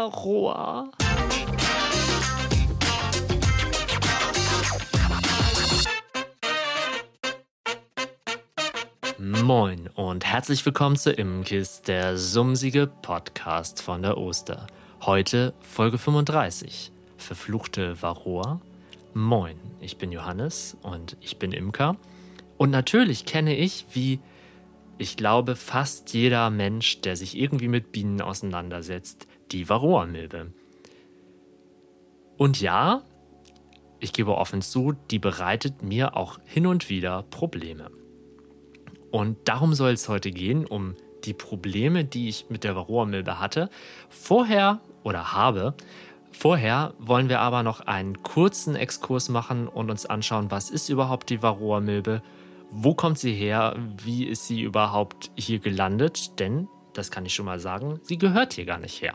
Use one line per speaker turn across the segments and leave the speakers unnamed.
Varroa. Moin und herzlich willkommen zu Imkis, der sumsige Podcast von der Oster. Heute Folge 35. Verfluchte Varroa. Moin, ich bin Johannes und ich bin Imker. Und natürlich kenne ich, wie ich glaube, fast jeder Mensch, der sich irgendwie mit Bienen auseinandersetzt, die Varroa-Milbe. Und ja, ich gebe offen zu, die bereitet mir auch hin und wieder Probleme. Und darum soll es heute gehen, um die Probleme, die ich mit der Varroa-Milbe hatte. Vorher oder habe. Vorher wollen wir aber noch einen kurzen Exkurs machen und uns anschauen, was ist überhaupt die Varroa-Milbe wo kommt sie her? Wie ist sie überhaupt hier gelandet? Denn, das kann ich schon mal sagen, sie gehört hier gar nicht her.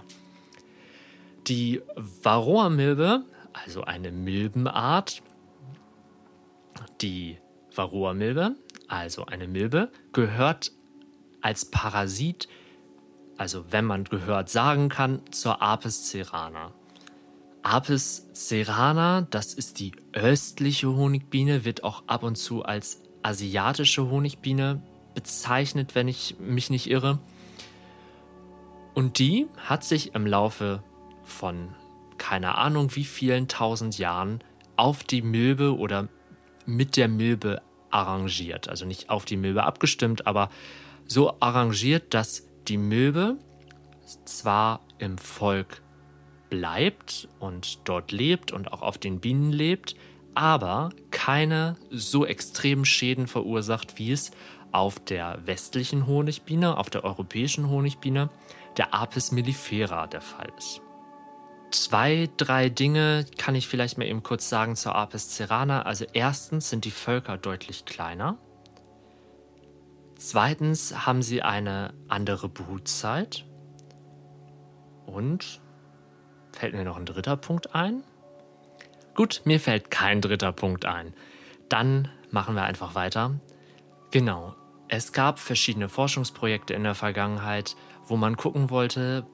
Die Varroa-Milbe, also eine Milbenart, die Varroa-Milbe, also eine Milbe, gehört als Parasit, also wenn man gehört sagen kann, zur Apis cerana. Apis cerana, das ist die östliche Honigbiene, wird auch ab und zu als asiatische Honigbiene bezeichnet, wenn ich mich nicht irre. Und die hat sich im Laufe von keine Ahnung wie vielen tausend Jahren auf die Milbe oder mit der Milbe arrangiert. Also nicht auf die Milbe abgestimmt, aber so arrangiert, dass die Milbe zwar im Volk bleibt und dort lebt und auch auf den Bienen lebt, aber keine so extremen Schäden verursacht, wie es auf der westlichen Honigbiene, auf der europäischen Honigbiene, der Apis mellifera der Fall ist. Zwei, drei Dinge kann ich vielleicht mal eben kurz sagen zur Apis cerana. Also erstens sind die Völker deutlich kleiner. Zweitens haben sie eine andere Brutzeit. Und fällt mir noch ein dritter Punkt ein. Gut, mir fällt kein dritter Punkt ein. Dann machen wir einfach weiter. Genau, es gab verschiedene Forschungsprojekte in der Vergangenheit, wo man gucken wollte,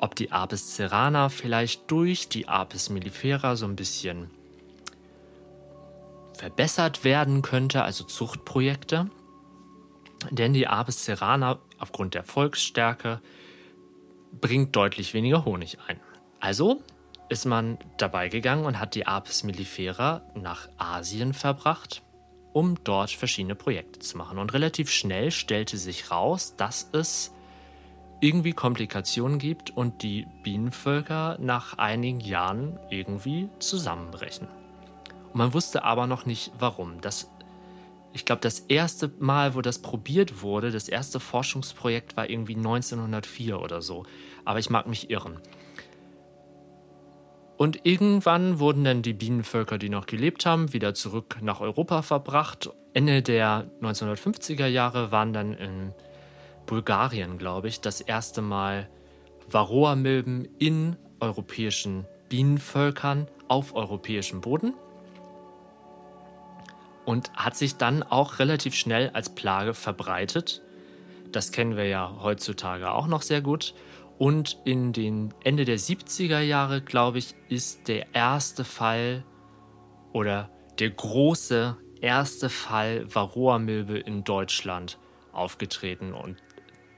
ob die Apis cerana vielleicht durch die Apis mellifera so ein bisschen verbessert werden könnte, also Zuchtprojekte. Denn die Apis cerana aufgrund der Volksstärke bringt deutlich weniger Honig ein. Also ist man dabei gegangen und hat die Apis mellifera nach Asien verbracht, um dort verschiedene Projekte zu machen. Und relativ schnell stellte sich raus, dass es irgendwie Komplikationen gibt und die Bienenvölker nach einigen Jahren irgendwie zusammenbrechen. Und man wusste aber noch nicht warum. Das, ich glaube, das erste Mal, wo das probiert wurde, das erste Forschungsprojekt war irgendwie 1904 oder so. Aber ich mag mich irren. Und irgendwann wurden dann die Bienenvölker, die noch gelebt haben, wieder zurück nach Europa verbracht. Ende der 1950er Jahre waren dann in Bulgarien, glaube ich, das erste Mal Varroa-Milben in europäischen Bienenvölkern auf europäischem Boden und hat sich dann auch relativ schnell als Plage verbreitet. Das kennen wir ja heutzutage auch noch sehr gut. Und in den Ende der 70er Jahre, glaube ich, ist der erste Fall oder der große erste Fall Varroa-Milbe in Deutschland aufgetreten. Und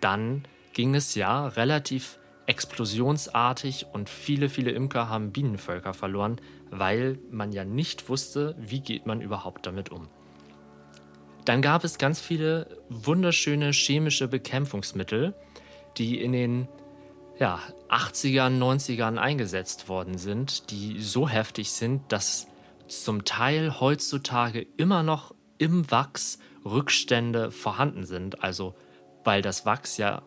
dann ging es ja relativ explosionsartig und viele, viele Imker haben Bienenvölker verloren, weil man ja nicht wusste, wie geht man überhaupt damit um. Dann gab es ganz viele wunderschöne chemische Bekämpfungsmittel, die in den ja, 80ern, 90ern eingesetzt worden sind, die so heftig sind, dass zum Teil heutzutage immer noch im Wachs Rückstände vorhanden sind. Also weil das Wachs ja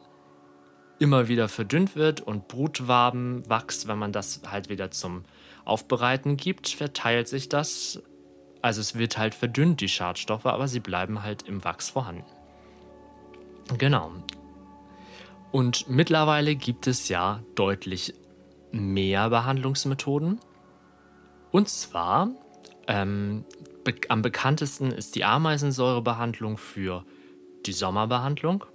immer wieder verdünnt wird und Brutwabenwachs, wenn man das halt wieder zum Aufbereiten gibt, verteilt sich das. Also es wird halt verdünnt, die Schadstoffe, aber sie bleiben halt im Wachs vorhanden. Genau. Und mittlerweile gibt es ja deutlich mehr Behandlungsmethoden. Und zwar ähm, be am bekanntesten ist die Ameisensäurebehandlung für die Sommerbehandlung.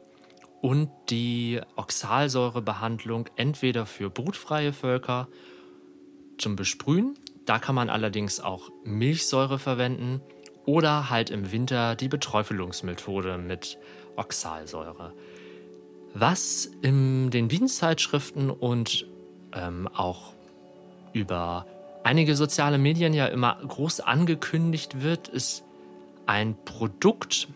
Und die Oxalsäurebehandlung entweder für brutfreie Völker zum Besprühen, da kann man allerdings auch Milchsäure verwenden oder halt im Winter die Beträufelungsmethode mit Oxalsäure. Was in den Bienenzeitschriften und ähm, auch über einige soziale Medien ja immer groß angekündigt wird, ist ein Produkt,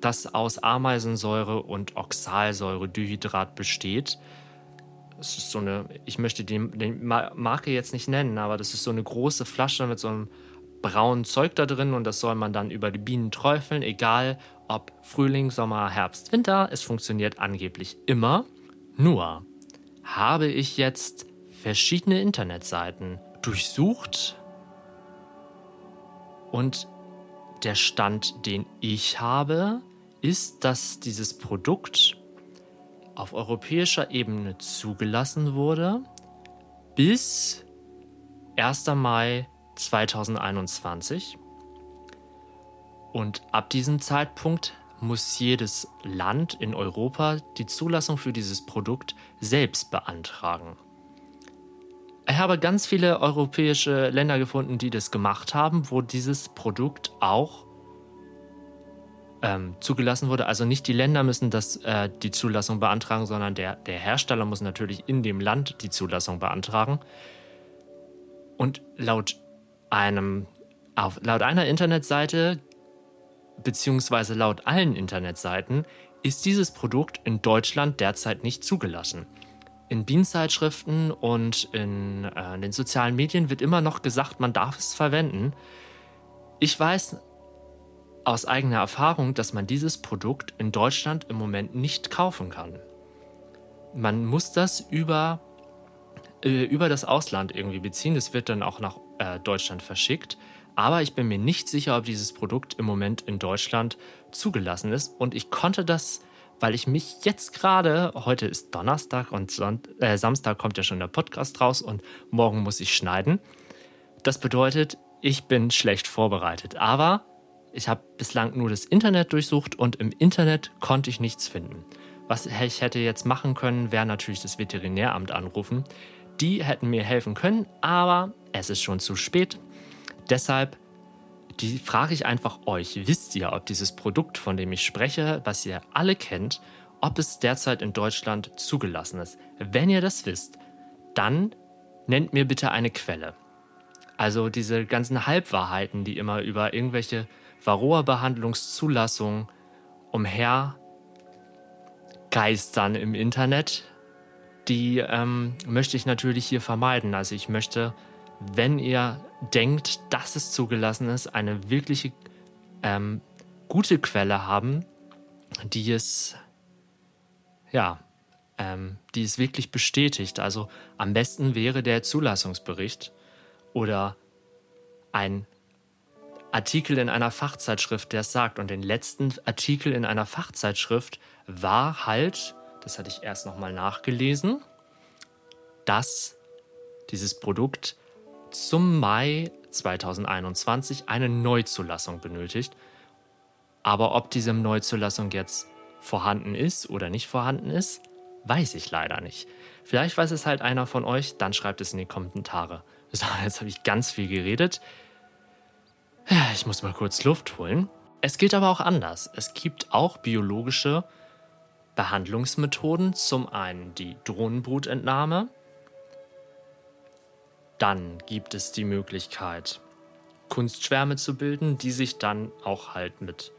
das aus Ameisensäure und Oxalsäuredihydrat besteht. Es ist so eine, ich möchte die, die Marke jetzt nicht nennen, aber das ist so eine große Flasche mit so einem braunen Zeug da drin und das soll man dann über die Bienen träufeln, egal ob Frühling, Sommer, Herbst, Winter. Es funktioniert angeblich immer. Nur habe ich jetzt verschiedene Internetseiten durchsucht und der Stand, den ich habe, ist, dass dieses Produkt auf europäischer Ebene zugelassen wurde bis 1. Mai 2021. Und ab diesem Zeitpunkt muss jedes Land in Europa die Zulassung für dieses Produkt selbst beantragen. Ich habe ganz viele europäische Länder gefunden, die das gemacht haben, wo dieses Produkt auch ähm, zugelassen wurde. Also nicht die Länder müssen das, äh, die Zulassung beantragen, sondern der, der Hersteller muss natürlich in dem Land die Zulassung beantragen. Und laut einem, auf, laut einer Internetseite, beziehungsweise laut allen Internetseiten, ist dieses Produkt in Deutschland derzeit nicht zugelassen. In Bienenzeitschriften und in, äh, in den sozialen Medien wird immer noch gesagt, man darf es verwenden. Ich weiß aus eigener Erfahrung, dass man dieses Produkt in Deutschland im Moment nicht kaufen kann. Man muss das über, äh, über das Ausland irgendwie beziehen. Das wird dann auch nach äh, Deutschland verschickt. Aber ich bin mir nicht sicher, ob dieses Produkt im Moment in Deutschland zugelassen ist. Und ich konnte das, weil ich mich jetzt gerade, heute ist Donnerstag und Son äh, Samstag kommt ja schon der Podcast raus und morgen muss ich schneiden. Das bedeutet, ich bin schlecht vorbereitet. Aber ich habe bislang nur das Internet durchsucht und im Internet konnte ich nichts finden. Was ich hätte jetzt machen können, wäre natürlich das Veterinäramt anrufen. Die hätten mir helfen können, aber es ist schon zu spät. Deshalb die frage ich einfach euch. Wisst ihr, ob dieses Produkt, von dem ich spreche, was ihr alle kennt, ob es derzeit in Deutschland zugelassen ist? Wenn ihr das wisst, dann nennt mir bitte eine Quelle. Also diese ganzen Halbwahrheiten, die immer über irgendwelche Varroa-Behandlungszulassung umher geistern im Internet, die ähm, möchte ich natürlich hier vermeiden. Also ich möchte, wenn ihr denkt, dass es zugelassen ist, eine wirkliche ähm, gute Quelle haben, die es ja, ähm, die es wirklich bestätigt. Also am besten wäre der Zulassungsbericht oder ein Artikel in einer Fachzeitschrift, der es sagt. Und den letzten Artikel in einer Fachzeitschrift war halt, das hatte ich erst nochmal nachgelesen, dass dieses Produkt zum Mai 2021 eine Neuzulassung benötigt. Aber ob diese Neuzulassung jetzt vorhanden ist oder nicht vorhanden ist, weiß ich leider nicht. Vielleicht weiß es halt einer von euch, dann schreibt es in die Kommentare. So, jetzt habe ich ganz viel geredet. Ich muss mal kurz Luft holen. Es geht aber auch anders. Es gibt auch biologische Behandlungsmethoden. Zum einen die Drohnenbrutentnahme. Dann gibt es die Möglichkeit, Kunstschwärme zu bilden, die sich dann auch halt mit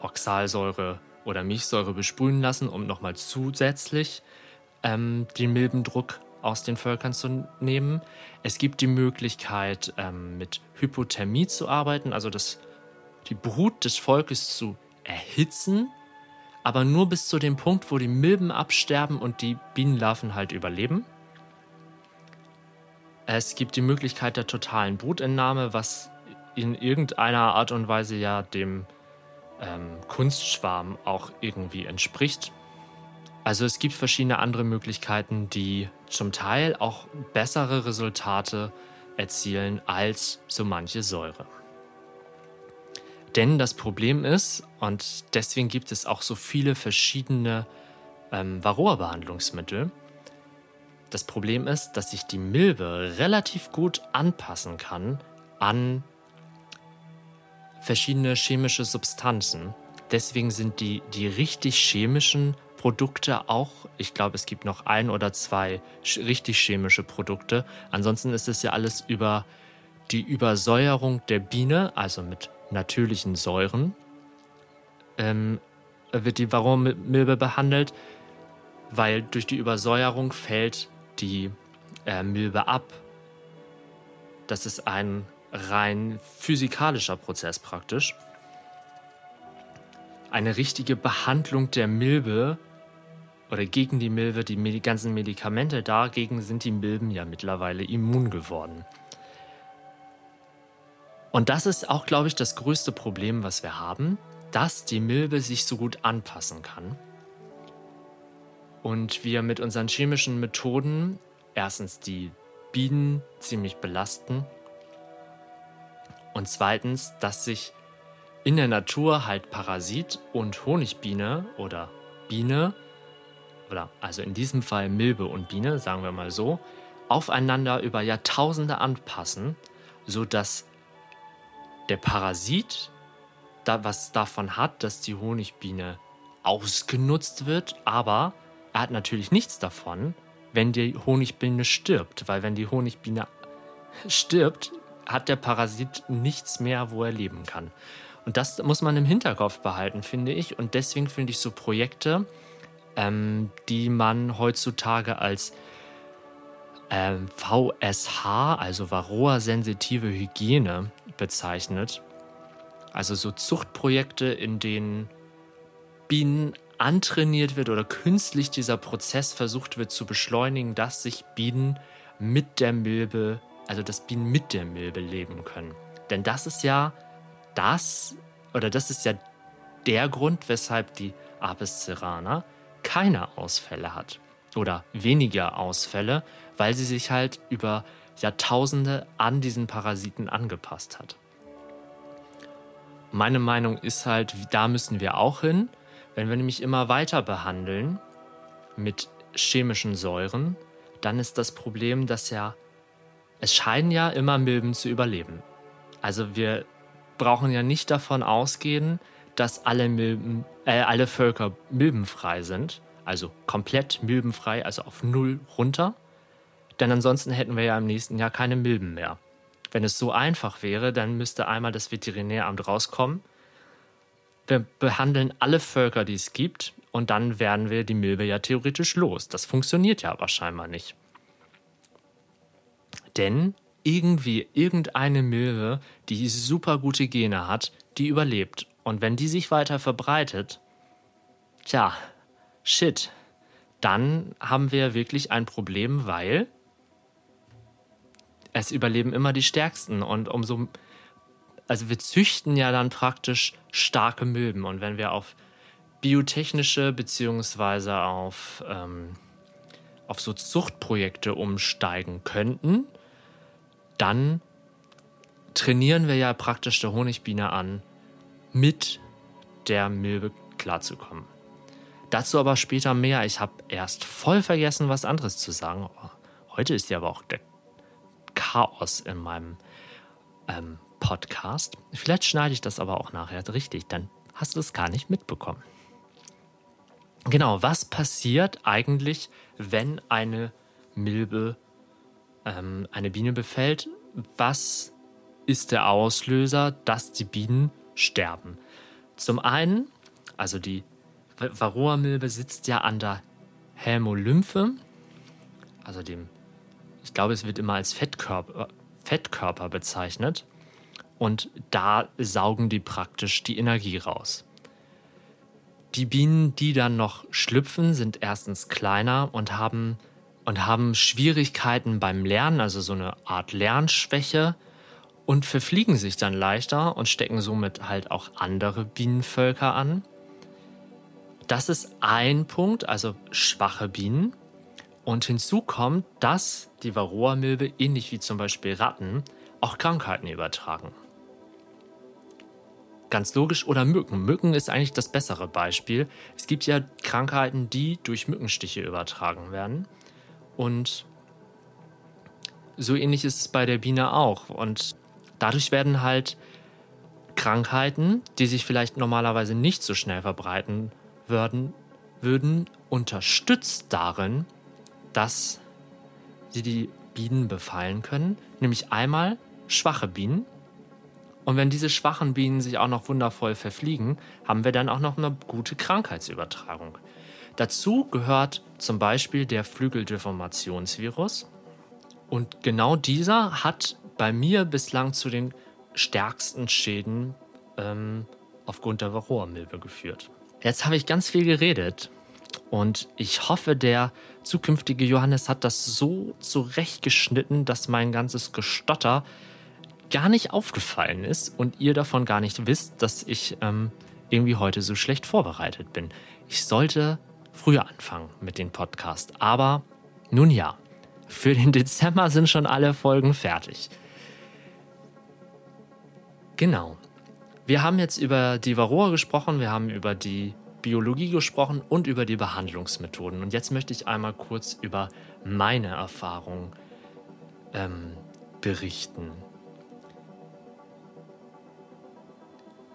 Oxalsäure oder Milchsäure besprühen lassen, um nochmal zusätzlich ähm, den Milbendruck aus den Völkern zu nehmen. Es gibt die Möglichkeit, ähm, mit Hypothermie zu arbeiten, also das, die Brut des Volkes zu erhitzen, aber nur bis zu dem Punkt, wo die Milben absterben und die Bienenlarven halt überleben. Es gibt die Möglichkeit der totalen Brutentnahme, was in irgendeiner Art und Weise ja dem ähm, Kunstschwarm auch irgendwie entspricht. Also es gibt verschiedene andere Möglichkeiten, die zum Teil auch bessere Resultate erzielen als so manche Säure. Denn das Problem ist, und deswegen gibt es auch so viele verschiedene ähm, Varroa-Behandlungsmittel, das Problem ist, dass sich die Milbe relativ gut anpassen kann an verschiedene chemische Substanzen. Deswegen sind die, die richtig chemischen Produkte auch, ich glaube, es gibt noch ein oder zwei richtig chemische Produkte. Ansonsten ist es ja alles über die Übersäuerung der Biene, also mit natürlichen Säuren, ähm, wird die Varroamilbe behandelt, weil durch die Übersäuerung fällt die äh, Milbe ab. Das ist ein rein physikalischer Prozess praktisch. Eine richtige Behandlung der Milbe oder gegen die Milbe, die ganzen Medikamente, dagegen sind die Milben ja mittlerweile immun geworden. Und das ist auch, glaube ich, das größte Problem, was wir haben, dass die Milbe sich so gut anpassen kann. Und wir mit unseren chemischen Methoden erstens die Bienen ziemlich belasten und zweitens, dass sich in der Natur halt Parasit und Honigbiene oder Biene oder also in diesem Fall Milbe und Biene, sagen wir mal so, aufeinander über Jahrtausende anpassen, sodass der Parasit da was davon hat, dass die Honigbiene ausgenutzt wird, aber er hat natürlich nichts davon, wenn die Honigbiene stirbt, weil wenn die Honigbiene stirbt, hat der Parasit nichts mehr, wo er leben kann. Und das muss man im Hinterkopf behalten, finde ich. Und deswegen finde ich so Projekte, ähm, die man heutzutage als ähm, VSH, also Varroa-sensitive Hygiene, bezeichnet. Also so Zuchtprojekte, in denen Bienen antrainiert wird oder künstlich dieser Prozess versucht wird zu beschleunigen, dass sich Bienen mit der Milbe, also dass Bienen mit der Milbe leben können. Denn das ist ja das, oder das ist ja der Grund, weshalb die Apis cerana keine Ausfälle hat oder weniger Ausfälle, weil sie sich halt über Jahrtausende an diesen Parasiten angepasst hat. Meine Meinung ist halt, da müssen wir auch hin. Wenn wir nämlich immer weiter behandeln mit chemischen Säuren, dann ist das Problem, dass ja, es scheinen ja immer Milben zu überleben. Also wir brauchen ja nicht davon ausgehen, dass alle, Milben, äh, alle Völker milbenfrei sind, also komplett milbenfrei, also auf Null runter. Denn ansonsten hätten wir ja im nächsten Jahr keine Milben mehr. Wenn es so einfach wäre, dann müsste einmal das Veterinäramt rauskommen wir behandeln alle Völker, die es gibt, und dann werden wir die Milbe ja theoretisch los. Das funktioniert ja aber scheinbar nicht. Denn irgendwie irgendeine Milbe, die super gute Gene hat, die überlebt. Und wenn die sich weiter verbreitet, tja, shit, dann haben wir wirklich ein Problem, weil es überleben immer die Stärksten. Und umso also wir züchten ja dann praktisch starke Milben. Und wenn wir auf biotechnische beziehungsweise auf, ähm, auf so Zuchtprojekte umsteigen könnten, dann trainieren wir ja praktisch der Honigbiene an, mit der Milbe klarzukommen. Dazu aber später mehr. Ich habe erst voll vergessen, was anderes zu sagen. Heute ist ja aber auch der Chaos in meinem ähm, Podcast. Vielleicht schneide ich das aber auch nachher richtig, dann hast du es gar nicht mitbekommen. Genau, was passiert eigentlich, wenn eine Milbe ähm, eine Biene befällt? Was ist der Auslöser, dass die Bienen sterben? Zum einen, also die Varroa-Milbe sitzt ja an der Hämolymphe, also dem, ich glaube, es wird immer als Fettkörper, Fettkörper bezeichnet und da saugen die praktisch die Energie raus. Die Bienen, die dann noch schlüpfen, sind erstens kleiner und haben, und haben Schwierigkeiten beim Lernen, also so eine Art Lernschwäche und verfliegen sich dann leichter und stecken somit halt auch andere Bienenvölker an. Das ist ein Punkt, also schwache Bienen. Und hinzu kommt, dass die Varroa-Milbe, ähnlich wie zum Beispiel Ratten, auch Krankheiten übertragen. Ganz logisch. Oder Mücken. Mücken ist eigentlich das bessere Beispiel. Es gibt ja Krankheiten, die durch Mückenstiche übertragen werden. Und so ähnlich ist es bei der Biene auch. Und dadurch werden halt Krankheiten, die sich vielleicht normalerweise nicht so schnell verbreiten würden, würden unterstützt darin, dass sie die Bienen befallen können. Nämlich einmal schwache Bienen, und wenn diese schwachen Bienen sich auch noch wundervoll verfliegen, haben wir dann auch noch eine gute Krankheitsübertragung. Dazu gehört zum Beispiel der Flügeldeformationsvirus. Und genau dieser hat bei mir bislang zu den stärksten Schäden ähm, aufgrund der Varroa-Milbe geführt. Jetzt habe ich ganz viel geredet und ich hoffe, der zukünftige Johannes hat das so zurechtgeschnitten, dass mein ganzes Gestotter gar nicht aufgefallen ist und ihr davon gar nicht wisst, dass ich ähm, irgendwie heute so schlecht vorbereitet bin. Ich sollte früher anfangen mit dem Podcast. Aber nun ja, für den Dezember sind schon alle Folgen fertig. Genau. Wir haben jetzt über die Varroa gesprochen, wir haben über die Biologie gesprochen und über die Behandlungsmethoden. Und jetzt möchte ich einmal kurz über meine Erfahrung ähm, berichten.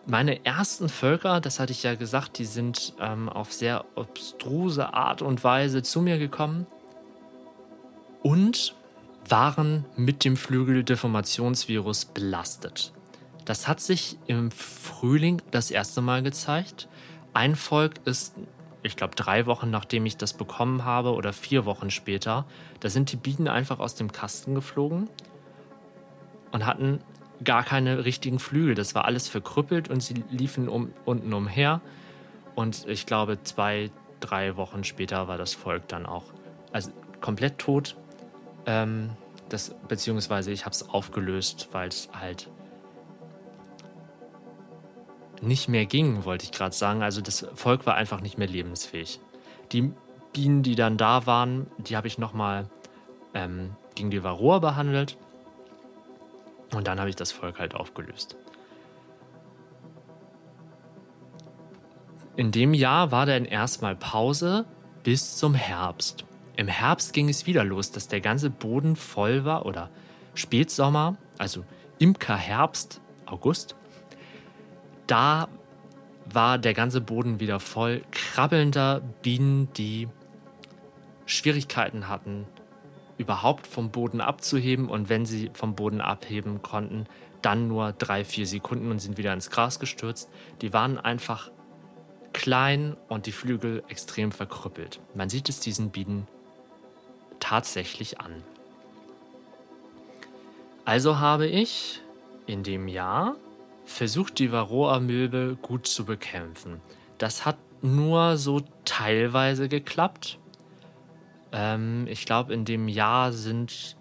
meine ersten Völker, das hatte ich ja gesagt, die sind ähm, auf sehr obstruse Art und Weise zu mir gekommen und waren mit dem Flügeldeformationsvirus belastet. Das hat sich im Frühling das erste Mal gezeigt. Ein Volk ist, ich glaube, drei Wochen nachdem ich das bekommen habe oder vier Wochen später, da sind die Bienen einfach aus dem Kasten geflogen und hatten gar keine richtigen Flügel. Das war alles verkrüppelt und sie liefen um, unten umher. Und ich glaube, zwei, drei Wochen später war das Volk dann auch also komplett tot. Ähm, das, beziehungsweise ich habe es aufgelöst, weil es halt nicht mehr ging, wollte ich gerade sagen. Also das Volk war einfach nicht mehr lebensfähig. Die Bienen, die dann da waren, die habe ich nochmal ähm, gegen die Varroa behandelt. Und dann habe ich das Volk halt aufgelöst. In dem Jahr war dann erstmal Pause bis zum Herbst. Im Herbst ging es wieder los, dass der ganze Boden voll war oder Spätsommer, also Imkerherbst, August. Da war der ganze Boden wieder voll krabbelnder Bienen, die Schwierigkeiten hatten, überhaupt vom Boden abzuheben und wenn sie vom Boden abheben konnten, dann nur drei, vier Sekunden und sind wieder ins Gras gestürzt. Die waren einfach klein und die Flügel extrem verkrüppelt. Man sieht es diesen Bienen tatsächlich an. Also habe ich in dem Jahr versucht, die Varroa-Milbe gut zu bekämpfen. Das hat nur so teilweise geklappt. Ähm, ich glaube, in dem Jahr sind,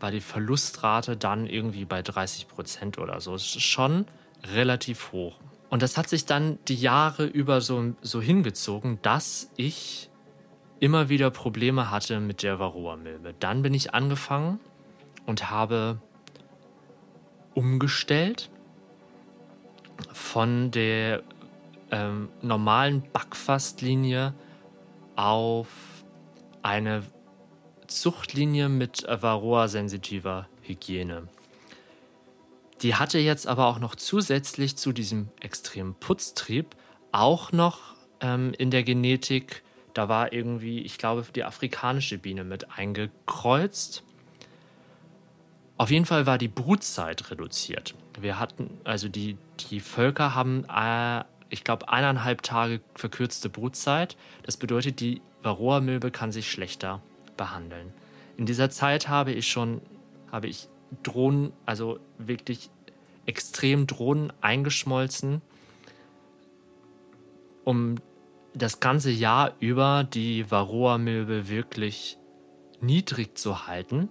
war die Verlustrate dann irgendwie bei 30 Prozent oder so. Das ist schon relativ hoch. Und das hat sich dann die Jahre über so, so hingezogen, dass ich immer wieder Probleme hatte mit der Varroa-Milbe. Dann bin ich angefangen und habe umgestellt von der ähm, normalen Backfastlinie auf eine Zuchtlinie mit Varroa-sensitiver Hygiene. Die hatte jetzt aber auch noch zusätzlich zu diesem extremen Putztrieb auch noch ähm, in der Genetik, da war irgendwie, ich glaube, die afrikanische Biene mit eingekreuzt. Auf jeden Fall war die Brutzeit reduziert. Wir hatten, also die, die Völker haben, äh, ich glaube, eineinhalb Tage verkürzte Brutzeit. Das bedeutet, die Varroa-Milbe kann sich schlechter behandeln. In dieser Zeit habe ich schon, habe ich Drohnen, also wirklich extrem Drohnen eingeschmolzen, um das ganze Jahr über die Varroa-Milbe wirklich niedrig zu halten.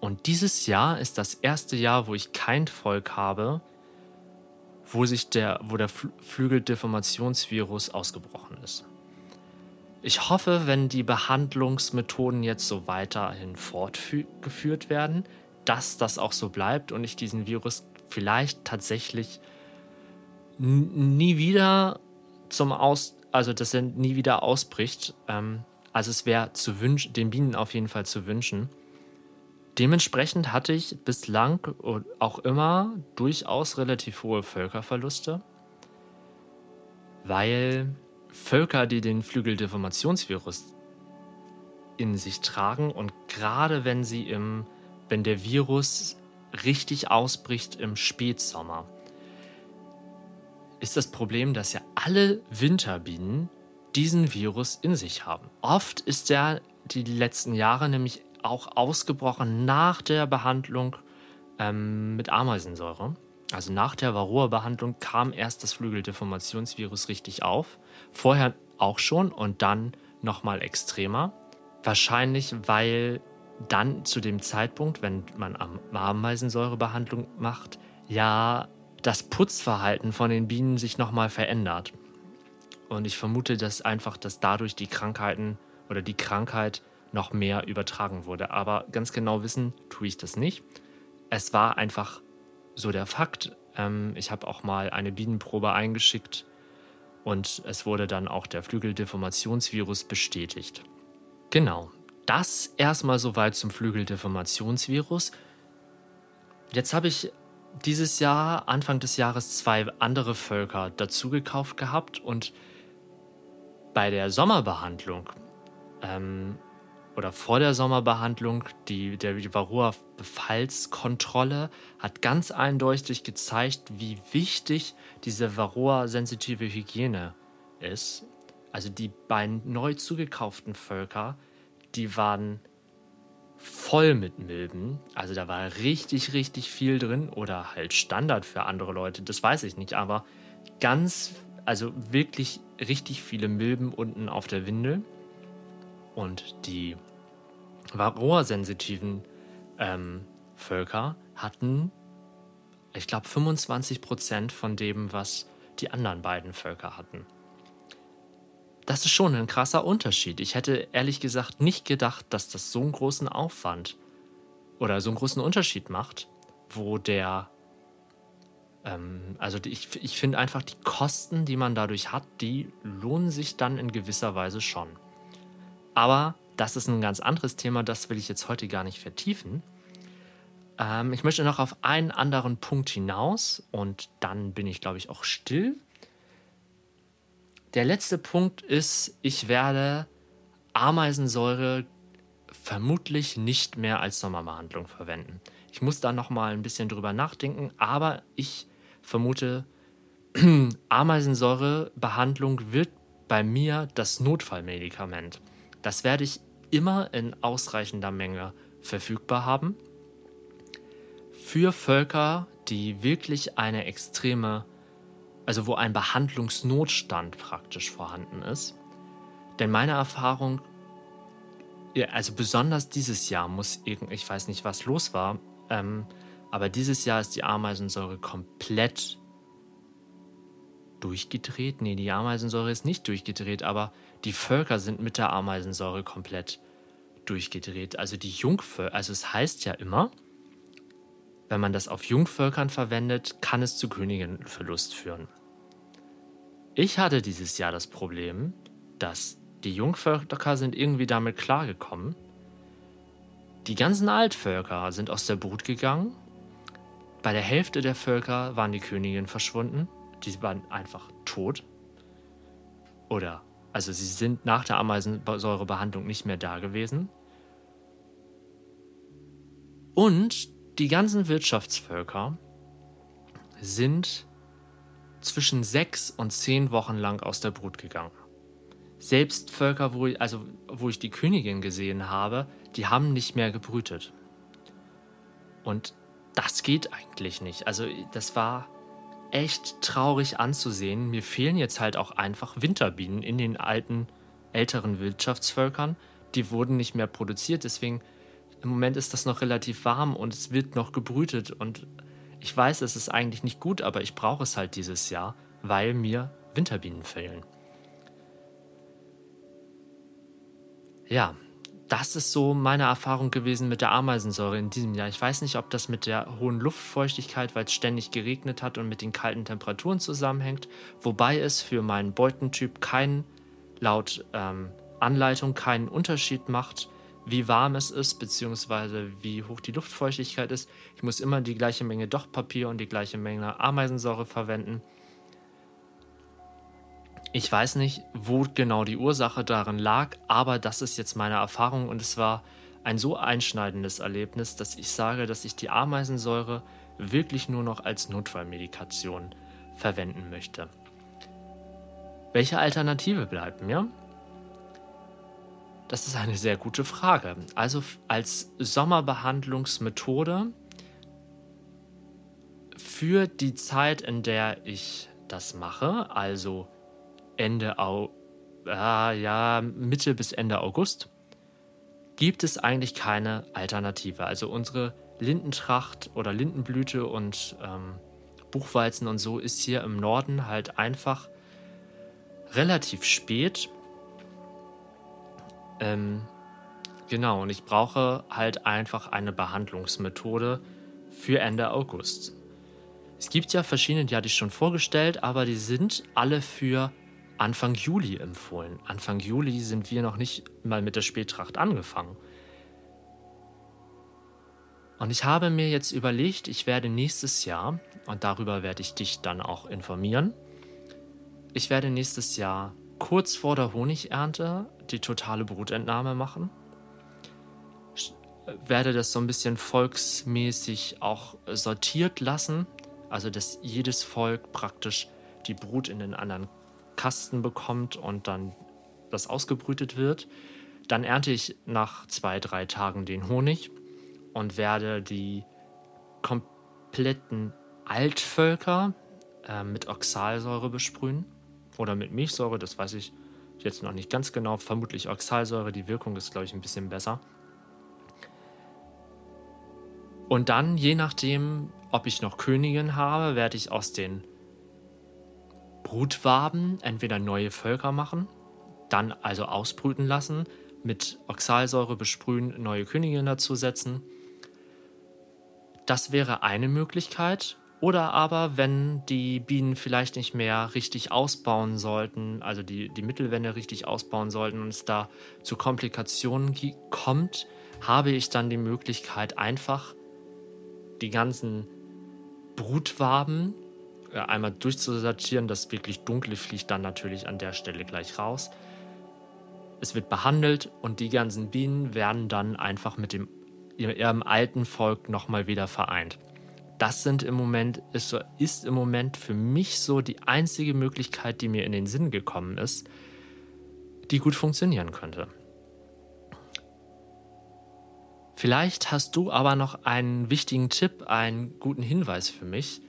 Und dieses Jahr ist das erste Jahr, wo ich kein Volk habe, wo sich der, wo der Flügeldeformationsvirus ausgebrochen ist. Ich hoffe, wenn die Behandlungsmethoden jetzt so weiterhin fortgeführt werden, dass das auch so bleibt und ich diesen Virus vielleicht tatsächlich nie wieder zum Aus, also dass er nie wieder ausbricht. Ähm, also es wäre zu wünschen, den Bienen auf jeden Fall zu wünschen. Dementsprechend hatte ich bislang auch immer durchaus relativ hohe Völkerverluste, weil Völker, die den Flügeldeformationsvirus in sich tragen und gerade wenn sie im, wenn der Virus richtig ausbricht im Spätsommer, ist das Problem, dass ja alle Winterbienen diesen Virus in sich haben. Oft ist er die letzten Jahre nämlich auch ausgebrochen nach der Behandlung ähm, mit Ameisensäure. Also nach der Varroa-Behandlung kam erst das Flügeldeformationsvirus richtig auf. Vorher auch schon und dann nochmal extremer. Wahrscheinlich, weil dann zu dem Zeitpunkt, wenn man Ameisensäurebehandlung macht, ja das Putzverhalten von den Bienen sich nochmal verändert. Und ich vermute, dass einfach, dass dadurch die Krankheiten oder die Krankheit noch mehr übertragen wurde. Aber ganz genau wissen tue ich das nicht. Es war einfach so der Fakt. Ähm, ich habe auch mal eine Bienenprobe eingeschickt und es wurde dann auch der Flügeldeformationsvirus bestätigt. Genau, das erstmal soweit zum Flügeldeformationsvirus. Jetzt habe ich dieses Jahr, Anfang des Jahres, zwei andere Völker dazugekauft gehabt und bei der Sommerbehandlung ähm, oder vor der Sommerbehandlung, die, der Varroa-Befallskontrolle hat ganz eindeutig gezeigt, wie wichtig diese Varroa-sensitive Hygiene ist. Also die beiden neu zugekauften Völker, die waren voll mit Milben. Also da war richtig, richtig viel drin oder halt Standard für andere Leute, das weiß ich nicht, aber ganz, also wirklich richtig viele Milben unten auf der Windel. Und die Varroa-sensitiven ähm, Völker hatten, ich glaube, 25 Prozent von dem, was die anderen beiden Völker hatten. Das ist schon ein krasser Unterschied. Ich hätte ehrlich gesagt nicht gedacht, dass das so einen großen Aufwand oder so einen großen Unterschied macht, wo der, ähm, also ich, ich finde einfach die Kosten, die man dadurch hat, die lohnen sich dann in gewisser Weise schon. Aber das ist ein ganz anderes Thema, das will ich jetzt heute gar nicht vertiefen. Ähm, ich möchte noch auf einen anderen Punkt hinaus und dann bin ich, glaube ich, auch still. Der letzte Punkt ist, ich werde Ameisensäure vermutlich nicht mehr als Sommerbehandlung verwenden. Ich muss da noch mal ein bisschen drüber nachdenken, aber ich vermute, Ameisensäurebehandlung wird bei mir das Notfallmedikament. Das werde ich immer in ausreichender Menge verfügbar haben. Für Völker, die wirklich eine extreme, also wo ein Behandlungsnotstand praktisch vorhanden ist. Denn meine Erfahrung, also besonders dieses Jahr muss irgend, ich weiß nicht, was los war, ähm, aber dieses Jahr ist die Ameisensäure komplett durchgedreht. Nee, die Ameisensäure ist nicht durchgedreht, aber die Völker sind mit der Ameisensäure komplett durchgedreht. Also die Jungvölker, also es heißt ja immer, wenn man das auf Jungvölkern verwendet, kann es zu Königinverlust führen. Ich hatte dieses Jahr das Problem, dass die Jungvölker sind irgendwie damit klargekommen. Die ganzen Altvölker sind aus der Brut gegangen. Bei der Hälfte der Völker waren die Königinnen verschwunden. Die waren einfach tot. Oder also sie sind nach der Ameisensäurebehandlung nicht mehr da gewesen. Und die ganzen Wirtschaftsvölker sind zwischen sechs und zehn Wochen lang aus der Brut gegangen. Selbst Völker, wo ich, also wo ich die Königin gesehen habe, die haben nicht mehr gebrütet. Und das geht eigentlich nicht. Also das war echt traurig anzusehen. Mir fehlen jetzt halt auch einfach Winterbienen in den alten, älteren Wirtschaftsvölkern. Die wurden nicht mehr produziert, deswegen im Moment ist das noch relativ warm und es wird noch gebrütet und ich weiß, es ist eigentlich nicht gut, aber ich brauche es halt dieses Jahr, weil mir Winterbienen fehlen. Ja, das ist so meine Erfahrung gewesen mit der Ameisensäure in diesem Jahr. Ich weiß nicht, ob das mit der hohen Luftfeuchtigkeit, weil es ständig geregnet hat und mit den kalten Temperaturen zusammenhängt, wobei es für meinen Beutentyp keinen, laut ähm, Anleitung keinen Unterschied macht, wie warm es ist, beziehungsweise wie hoch die Luftfeuchtigkeit ist. Ich muss immer die gleiche Menge Dochtpapier und die gleiche Menge Ameisensäure verwenden. Ich weiß nicht, wo genau die Ursache darin lag, aber das ist jetzt meine Erfahrung und es war ein so einschneidendes Erlebnis, dass ich sage, dass ich die Ameisensäure wirklich nur noch als Notfallmedikation verwenden möchte. Welche Alternative bleibt mir? Das ist eine sehr gute Frage. Also als Sommerbehandlungsmethode für die Zeit, in der ich das mache, also Ende Au ah, ja, Mitte bis Ende August gibt es eigentlich keine Alternative. Also unsere Lindentracht oder Lindenblüte und ähm, Buchweizen und so ist hier im Norden halt einfach relativ spät. Ähm, genau, und ich brauche halt einfach eine Behandlungsmethode für Ende August. Es gibt ja verschiedene, die hatte ich schon vorgestellt, aber die sind alle für Anfang Juli empfohlen. Anfang Juli sind wir noch nicht mal mit der Spättracht angefangen. Und ich habe mir jetzt überlegt, ich werde nächstes Jahr, und darüber werde ich dich dann auch informieren, ich werde nächstes Jahr kurz vor der Honigernte die totale Brutentnahme machen. Ich werde das so ein bisschen volksmäßig auch sortiert lassen, also dass jedes Volk praktisch die Brut in den anderen Kasten bekommt und dann das ausgebrütet wird. Dann ernte ich nach zwei, drei Tagen den Honig und werde die kompletten Altvölker äh, mit Oxalsäure besprühen oder mit Milchsäure, das weiß ich jetzt noch nicht ganz genau. Vermutlich Oxalsäure, die Wirkung ist, glaube ich, ein bisschen besser. Und dann, je nachdem, ob ich noch Königin habe, werde ich aus den Brutwaben entweder neue Völker machen, dann also ausbrüten lassen, mit Oxalsäure besprühen, neue Königinnen dazusetzen. Das wäre eine Möglichkeit. Oder aber, wenn die Bienen vielleicht nicht mehr richtig ausbauen sollten, also die, die Mittelwände richtig ausbauen sollten und es da zu Komplikationen kommt, habe ich dann die Möglichkeit, einfach die ganzen Brutwaben einmal durchzusortieren. Das wirklich dunkle fliegt dann natürlich an der Stelle gleich raus. Es wird behandelt und die ganzen Bienen werden dann einfach mit dem, ihrem alten Volk nochmal wieder vereint. Das sind im Moment, ist, ist im Moment für mich so die einzige Möglichkeit, die mir in den Sinn gekommen ist, die gut funktionieren könnte. Vielleicht hast du aber noch einen wichtigen Tipp, einen guten Hinweis für mich,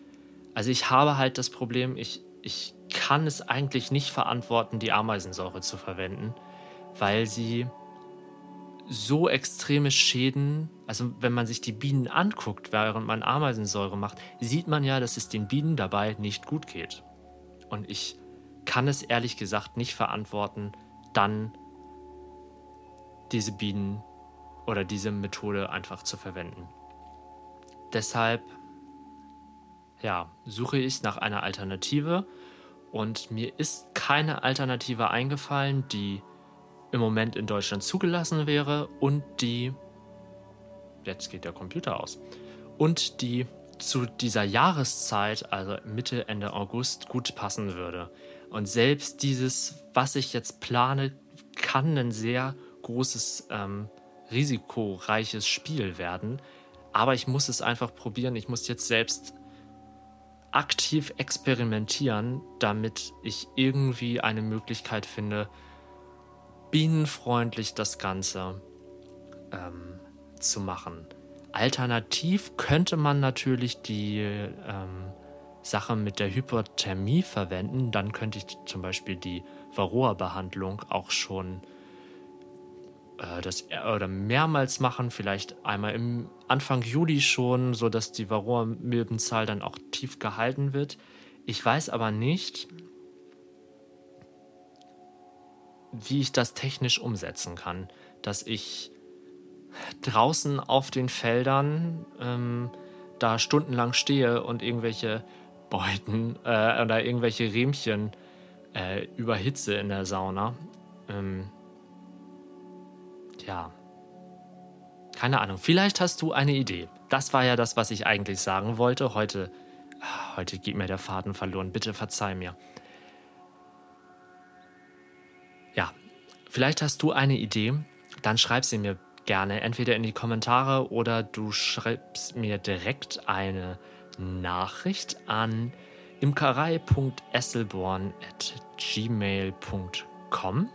also ich habe halt das Problem, ich, ich kann es eigentlich nicht verantworten, die Ameisensäure zu verwenden, weil sie so extreme Schäden, also wenn man sich die Bienen anguckt, während man Ameisensäure macht, sieht man ja, dass es den Bienen dabei nicht gut geht. Und ich kann es ehrlich gesagt nicht verantworten, dann diese Bienen oder diese Methode einfach zu verwenden. Deshalb ja, suche ich nach einer Alternative und mir ist keine Alternative eingefallen, die im Moment in Deutschland zugelassen wäre und die jetzt geht der Computer aus und die zu dieser Jahreszeit, also Mitte, Ende August, gut passen würde. Und selbst dieses, was ich jetzt plane, kann ein sehr großes, ähm, risikoreiches Spiel werden. Aber ich muss es einfach probieren. Ich muss jetzt selbst aktiv experimentieren, damit ich irgendwie eine Möglichkeit finde, bienenfreundlich das Ganze ähm, zu machen. Alternativ könnte man natürlich die ähm, Sache mit der Hypothermie verwenden. Dann könnte ich zum Beispiel die Varroa-Behandlung auch schon äh, das oder mehrmals machen, vielleicht einmal im Anfang Juli schon, sodass die Varroa-Milbenzahl dann auch tief gehalten wird. Ich weiß aber nicht, wie ich das technisch umsetzen kann. dass ich draußen auf den Feldern ähm, da stundenlang stehe und irgendwelche Beuten äh, oder irgendwelche Riemchen äh, überhitze in der Sauna. Ähm, ja. Keine Ahnung. Vielleicht hast du eine Idee. Das war ja das, was ich eigentlich sagen wollte. Heute, ah, heute geht mir der Faden verloren. Bitte verzeih mir. Ja, vielleicht hast du eine Idee. Dann schreib sie mir gerne entweder in die Kommentare oder du schreibst mir direkt eine Nachricht an imkerei.esselborn.gmail.com.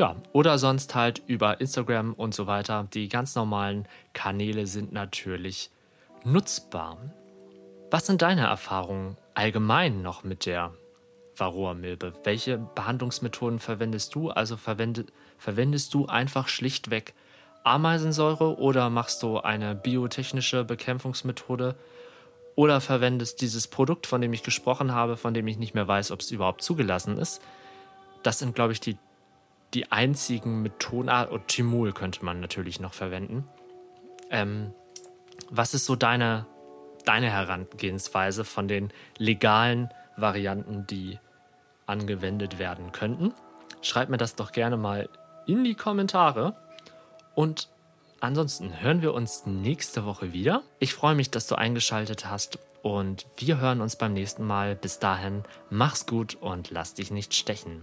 Ja, oder sonst halt über Instagram und so weiter. Die ganz normalen Kanäle sind natürlich nutzbar. Was sind deine Erfahrungen allgemein noch mit der Varroa-Milbe? Welche Behandlungsmethoden verwendest du? Also verwende, verwendest du einfach schlichtweg Ameisensäure oder machst du eine biotechnische Bekämpfungsmethode oder verwendest dieses Produkt, von dem ich gesprochen habe, von dem ich nicht mehr weiß, ob es überhaupt zugelassen ist. Das sind, glaube ich, die, die einzigen Methoden. Ah, und Timol könnte man natürlich noch verwenden. Ähm, was ist so deine, deine Herangehensweise von den legalen Varianten, die angewendet werden könnten? Schreib mir das doch gerne mal in die Kommentare. Und ansonsten hören wir uns nächste Woche wieder. Ich freue mich, dass du eingeschaltet hast und wir hören uns beim nächsten Mal. Bis dahin, mach's gut und lass dich nicht stechen.